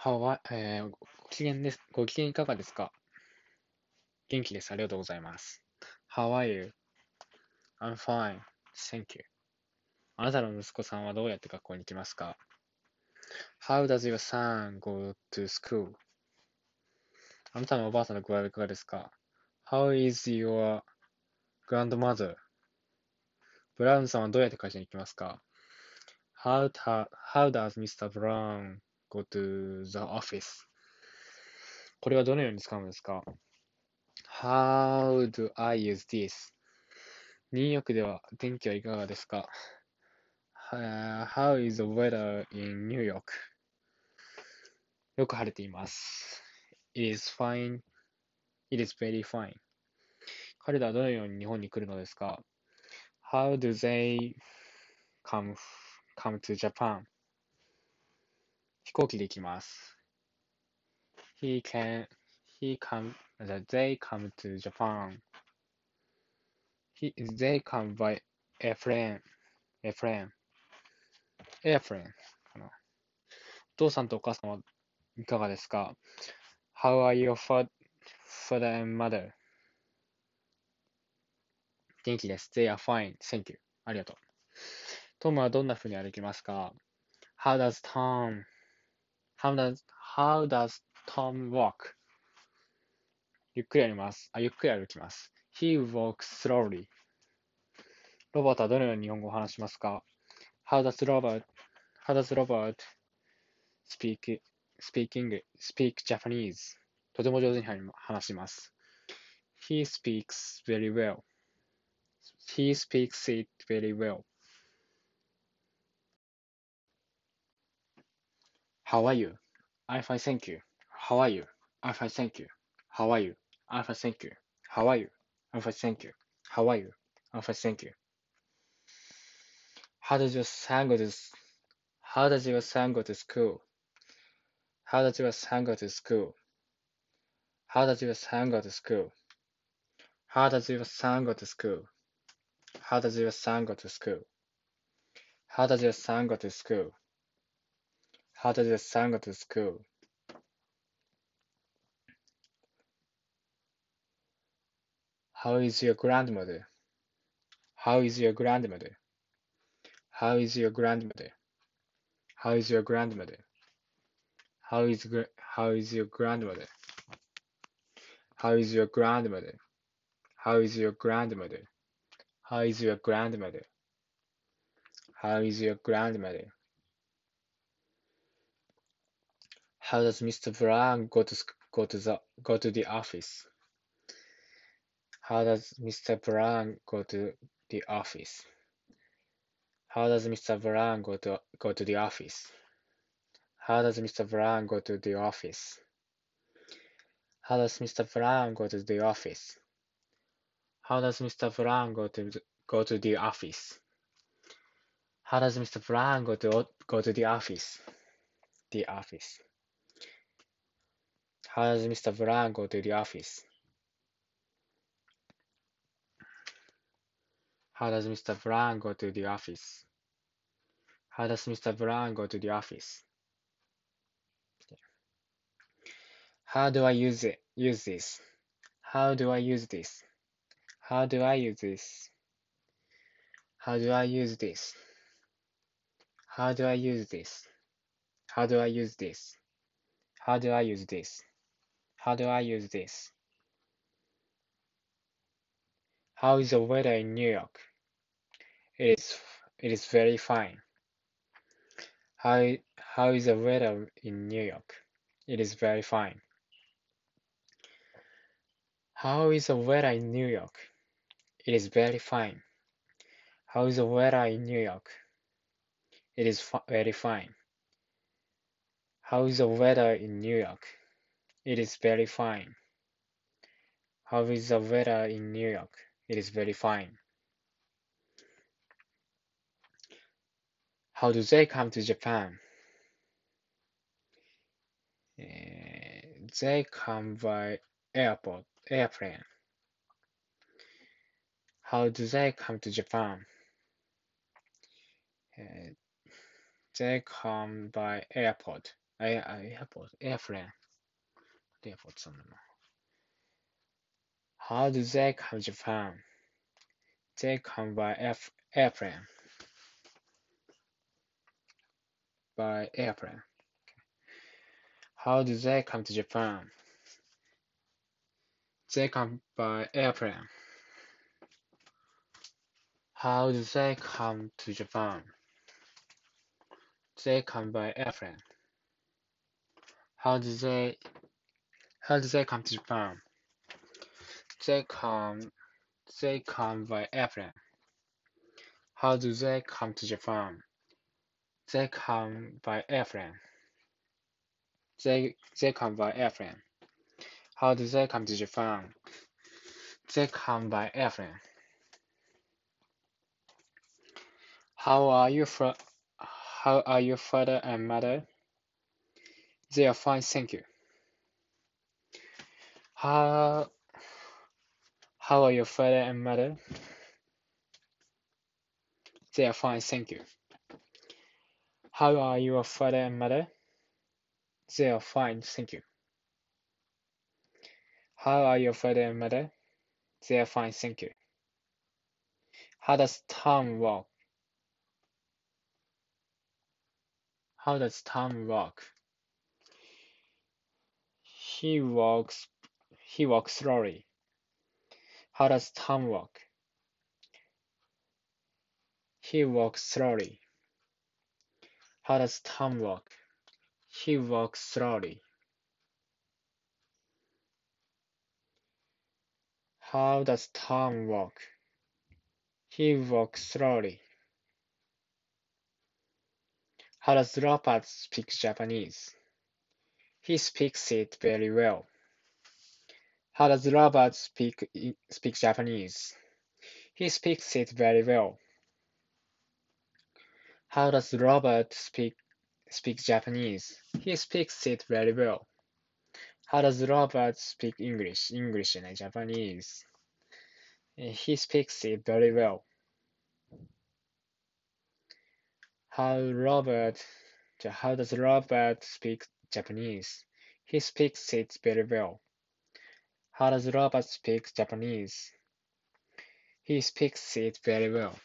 はわ、えー、ご機嫌です。ご機嫌いかがですか？元気です。ありがとうございます。How are you?I'm fine. Thank you. あなたの息子さんはどうやって学校に行きますか ?How does your son go to school? あなたのおばあさんの具合はいかがですか ?How is your grandmother? ブラウンさんはどうやって会社に行きますか？How, how does Mr. Brown go to the office? これはどのように使うのですか ?How do I use this? ニューヨークでは天気はいかがですか Uh, How is the weather in New York? よく晴れています。It is fine. It is very fine. 彼らはどのように日本に来るのですか How do they come, come to Japan? 飛行機で行きます。He can, he come, they come to Japan. He, they come by airplane, airplane. エアプレンかな。お父さんとお母さんはいかがですか ?How are your fa- father and mother? 元気です。They are fine. Thank you. ありがとう。トムはどんな風に歩きますか ?How does Tom, how does, how does Tom walk? ゆっくり歩きます。あ、ゆっくり歩きます。He walks slowly. ロバートはどのように日本語を話しますか How does Robert, how does Robert speak, speaking, speak Japanese? とても上手に話します。He speaks very well. He speaks it very well. How are you? I'm fine, thank you. How are you? I'm fine, thank you. How are you? I'm fine, thank you. How are you? I'm fine, thank you. How are you? I'm fine, thank you. How does your son go to How does your son go to school? How does your son go to school? How does your son go to school? How does your son go to school? How does your son go to school? How does your son go to school? How does son go to school? How is your grandmother? How is your grandmother? How is your grandmother? How is your grandmother? How is how is your grandmother? How is your grandmother? How is your grandmother? How is your grandmother? How is your grandmother? How does Mr. Brown go to go to the go to the office? How does Mr. Brown go to the office? How does Mr. Brown go to go to the office? How does Mr. Brown go to the office? How does Mr. Brown go to the office? How does Mr. Brown go to go to the office? How does Mr. Brown go to go to the office? The office. How does Mr. Brown go to the office? How does Mr. Brown go to the office? How does Mr. Brown go to the office? How do I use it? Use this? How do I use this? How do I use this? How do I use this? How do I use this? How do I use this? How do I use this? How do I use this? How is the weather in New York? It is it is very fine. How how is the weather in New York? It is very fine. How is the weather in New York? It is very fine. How is the weather in New York? It is fi- very fine. How is the weather in New York? It is very fine. How is the weather in New York? It is very fine. How do they come to Japan? Uh, they come by airport, airplane. How do they come to Japan? Uh, they come by airport, air, airport, airplane. How do they come Japan? They come by airplane. By airplane. Okay. How do they come to Japan? They come by airplane. How do they come to Japan? They come by airplane. How do they how do they come to Japan? They come they come by airplane. How do they come to Japan? They come by airplane. They they come by airplane. How do they come to Japan? They come by airplane. How are you fr- How are your father and mother? They are fine, thank you. How How are your father and mother? They are fine, thank you. How are your father and mother? They are fine, thank you. How are your father and mother? They are fine, thank you. How does Tom walk? How does Tom walk? He walks he walks slowly. How does Tom walk? He walks slowly. How does Tom walk? He walks slowly. How does Tom walk? He walks slowly. How does Robert speak Japanese? He speaks it very well. How does Robert speak speak Japanese? He speaks it very well. How does Robert speak speak Japanese? He speaks it very well. How does Robert speak English? English and Japanese. He speaks it very well. How Robert, how does Robert speak Japanese? He speaks it very well. How does Robert speak Japanese? He speaks it very well.